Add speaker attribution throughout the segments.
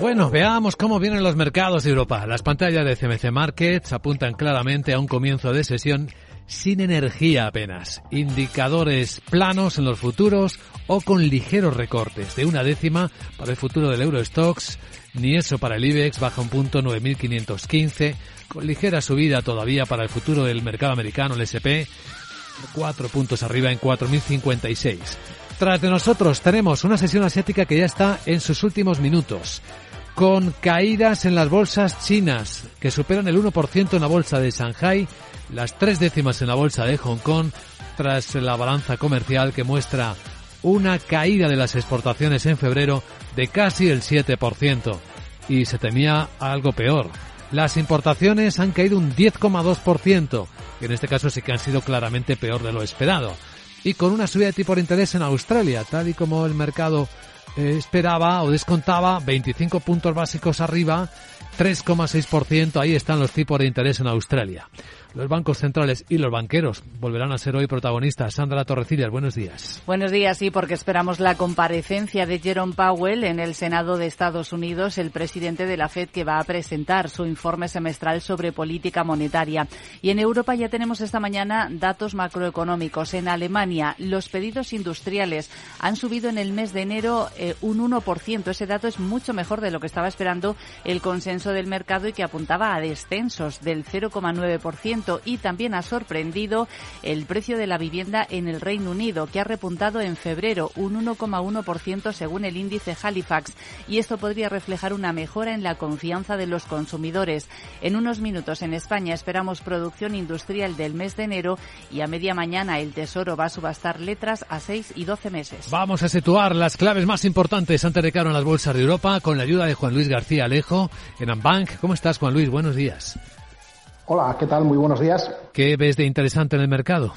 Speaker 1: Bueno, veamos cómo vienen los mercados de Europa. Las pantallas de CMC Markets apuntan claramente a un comienzo de sesión sin energía apenas, indicadores planos en los futuros o con ligeros recortes de una décima para el futuro del Eurostox, ni eso para el IBEX baja un punto 9.515, con ligera subida todavía para el futuro del mercado americano, el SP, cuatro puntos arriba en 4.056. Tras de nosotros tenemos una sesión asiática que ya está en sus últimos minutos con caídas en las bolsas chinas que superan el 1% en la bolsa de Shanghai, las tres décimas en la bolsa de Hong Kong, tras la balanza comercial que muestra una caída de las exportaciones en febrero de casi el 7%. Y se temía algo peor. Las importaciones han caído un 10,2%, que en este caso sí que han sido claramente peor de lo esperado. Y con una subida de tipo de interés en Australia, tal y como el mercado eh, esperaba o descontaba 25 puntos básicos arriba, 3,6%, ahí están los tipos de interés en Australia. Los bancos centrales y los banqueros volverán a ser hoy protagonistas. Sandra Torrecillas, buenos días.
Speaker 2: Buenos días, sí, porque esperamos la comparecencia de Jerome Powell en el Senado de Estados Unidos, el presidente de la Fed que va a presentar su informe semestral sobre política monetaria. Y en Europa ya tenemos esta mañana datos macroeconómicos. En Alemania, los pedidos industriales han subido en el mes de enero eh, un 1%. Ese dato es mucho mejor de lo que estaba esperando el consenso del mercado y que apuntaba a descensos del 0,9% y también ha sorprendido el precio de la vivienda en el Reino Unido, que ha repuntado en febrero un 1,1% según el índice Halifax. Y esto podría reflejar una mejora en la confianza de los consumidores. En unos minutos en España esperamos producción industrial del mes de enero y a media mañana el Tesoro va a subastar letras a 6 y 12 meses.
Speaker 1: Vamos a situar las claves más importantes antes de que abran las bolsas de Europa con la ayuda de Juan Luis García Alejo en Ambank. ¿Cómo estás, Juan Luis? Buenos días.
Speaker 3: Hola, ¿qué tal? Muy buenos días.
Speaker 1: ¿Qué ves de interesante en el mercado?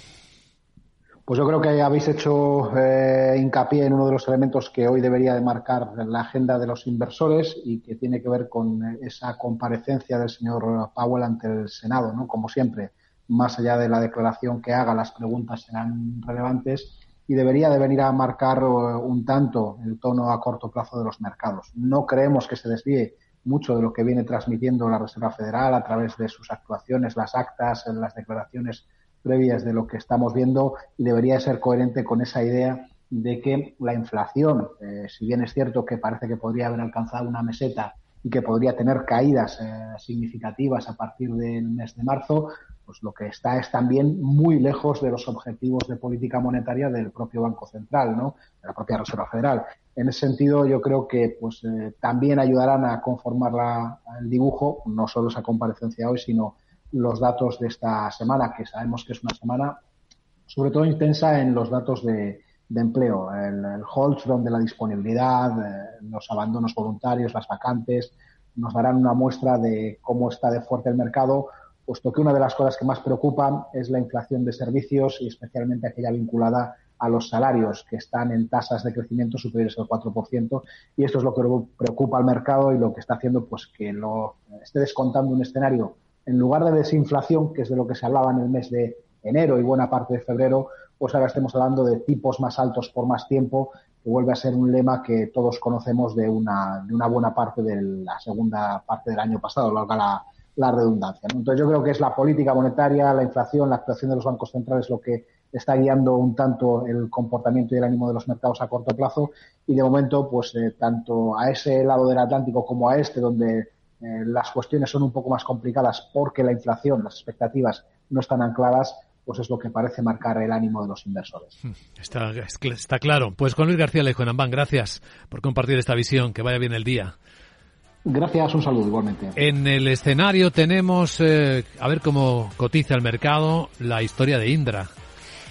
Speaker 3: Pues yo creo que habéis hecho eh, hincapié en uno de los elementos que hoy debería de marcar la agenda de los inversores y que tiene que ver con esa comparecencia del señor Powell ante el Senado, ¿no? Como siempre, más allá de la declaración que haga, las preguntas serán relevantes y debería de venir a marcar eh, un tanto el tono a corto plazo de los mercados. No creemos que se desvíe mucho de lo que viene transmitiendo la Reserva Federal a través de sus actuaciones, las actas, las declaraciones previas de lo que estamos viendo y debería ser coherente con esa idea de que la inflación, eh, si bien es cierto que parece que podría haber alcanzado una meseta y que podría tener caídas eh, significativas a partir del mes de marzo, pues lo que está es también muy lejos de los objetivos de política monetaria del propio Banco Central, ¿no? de la propia Reserva Federal. En ese sentido, yo creo que pues eh, también ayudarán a conformar la, el dibujo, no solo esa comparecencia hoy, sino los datos de esta semana, que sabemos que es una semana sobre todo intensa en los datos de, empleo, el, el donde la disponibilidad, eh, los abandonos voluntarios, las vacantes, nos darán una muestra de cómo está de fuerte el mercado, puesto que una de las cosas que más preocupan es la inflación de servicios y especialmente aquella vinculada a los salarios que están en tasas de crecimiento superiores al 4% y esto es lo que preocupa al mercado y lo que está haciendo pues que lo esté descontando un escenario en lugar de desinflación, que es de lo que se hablaba en el mes de enero y buena parte de febrero, pues ahora estemos hablando de tipos más altos por más tiempo, que vuelve a ser un lema que todos conocemos de una, de una buena parte de la segunda parte del año pasado, larga la, la redundancia. Entonces yo creo que es la política monetaria, la inflación, la actuación de los bancos centrales lo que está guiando un tanto el comportamiento y el ánimo de los mercados a corto plazo y de momento pues eh, tanto a ese lado del Atlántico como a este donde eh, las cuestiones son un poco más complicadas porque la inflación, las expectativas no están ancladas, pues es lo que parece marcar el ánimo de los inversores. Hmm,
Speaker 1: está, está claro. Pues Juan Luis García Lejo gracias por compartir esta visión. Que vaya bien el día.
Speaker 3: Gracias, un saludo igualmente.
Speaker 1: En el escenario tenemos, eh, a ver cómo cotiza el mercado, la historia de Indra.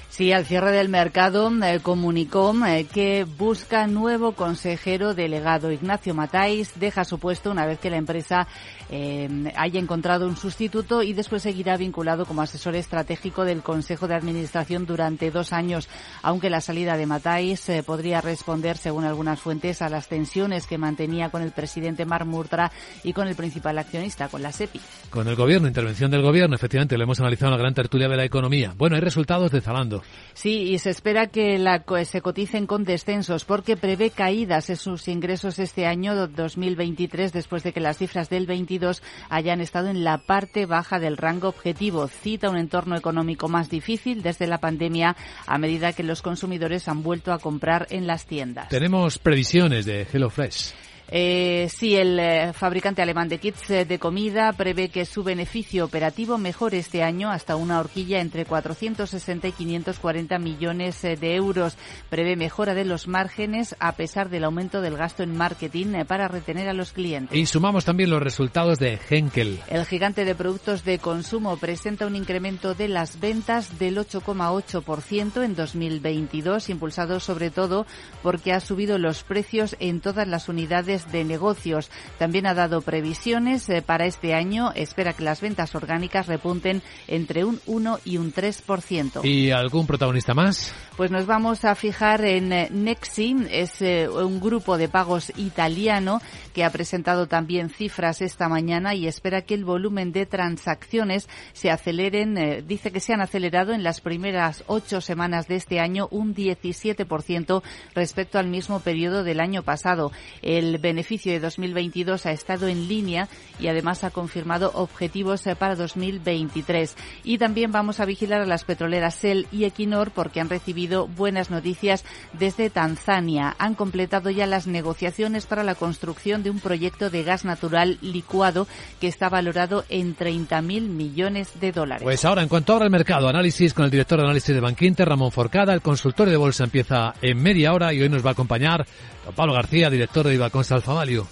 Speaker 2: Sí, al cierre del mercado eh, comunicó eh, que busca nuevo consejero delegado. Ignacio Matáis deja su puesto una vez que la empresa eh, haya encontrado un sustituto y después seguirá vinculado como asesor estratégico del Consejo de Administración durante dos años, aunque la salida de Matáis podría responder, según algunas fuentes, a las tensiones que mantenía con el presidente Mar Murtra y con el principal accionista, con la SEPI.
Speaker 1: Con el gobierno, intervención del gobierno, efectivamente, lo hemos analizado en la gran tertulia de la economía. Bueno, hay resultados de Zalando.
Speaker 2: Sí, y se espera que la, se coticen con descensos porque prevé caídas en sus ingresos este año 2023 después de que las cifras del 22 hayan estado en la parte baja del rango objetivo. Cita un entorno económico más difícil desde la pandemia a medida que los consumidores han vuelto a comprar en las tiendas.
Speaker 1: Tenemos previsiones de HelloFresh.
Speaker 2: Eh, sí, el eh, fabricante alemán de kits eh, de comida prevé que su beneficio operativo mejore este año hasta una horquilla entre 460 y 540 millones eh, de euros. Prevé mejora de los márgenes a pesar del aumento del gasto en marketing para retener a los clientes.
Speaker 1: Y sumamos también los resultados de Henkel.
Speaker 2: El gigante de productos de consumo presenta un incremento de las ventas del 8,8% en 2022, impulsado sobre todo porque ha subido los precios en todas las unidades de negocios. También ha dado previsiones eh, para este año. Espera que las ventas orgánicas repunten entre un 1 y un 3%.
Speaker 1: ¿Y algún protagonista más?
Speaker 2: Pues nos vamos a fijar en eh, Nexi, es eh, un grupo de pagos italiano que ha presentado también cifras esta mañana y espera que el volumen de transacciones se aceleren, dice que se han acelerado en las primeras ocho semanas de este año un 17% respecto al mismo periodo del año pasado. El beneficio de 2022 ha estado en línea y además ha confirmado objetivos eh, para 2023. Y también vamos a vigilar a las petroleras Shell y Equinor porque han recibido buenas noticias desde Tanzania. Han completado ya las negociaciones para la construcción de un proyecto de gas natural licuado que está valorado en 30.000 millones de dólares.
Speaker 1: Pues ahora, en cuanto abra el mercado, análisis con el director de análisis de Banquinter, Ramón Forcada. El consultorio de bolsa empieza en media hora y hoy nos va a acompañar don Pablo García, director de Ibaconsa Alfavalio.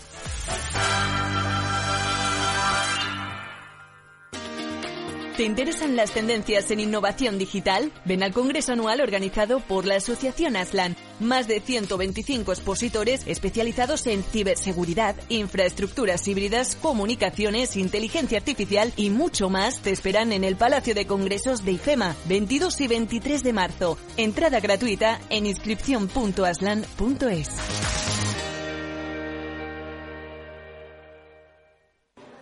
Speaker 4: ¿Te interesan las tendencias en innovación digital? Ven al Congreso Anual organizado por la Asociación Aslan. Más de 125 expositores especializados en ciberseguridad, infraestructuras híbridas, comunicaciones, inteligencia artificial y mucho más te esperan en el Palacio de Congresos de IFEMA, 22 y 23 de marzo. Entrada gratuita en inscripción.aslan.es.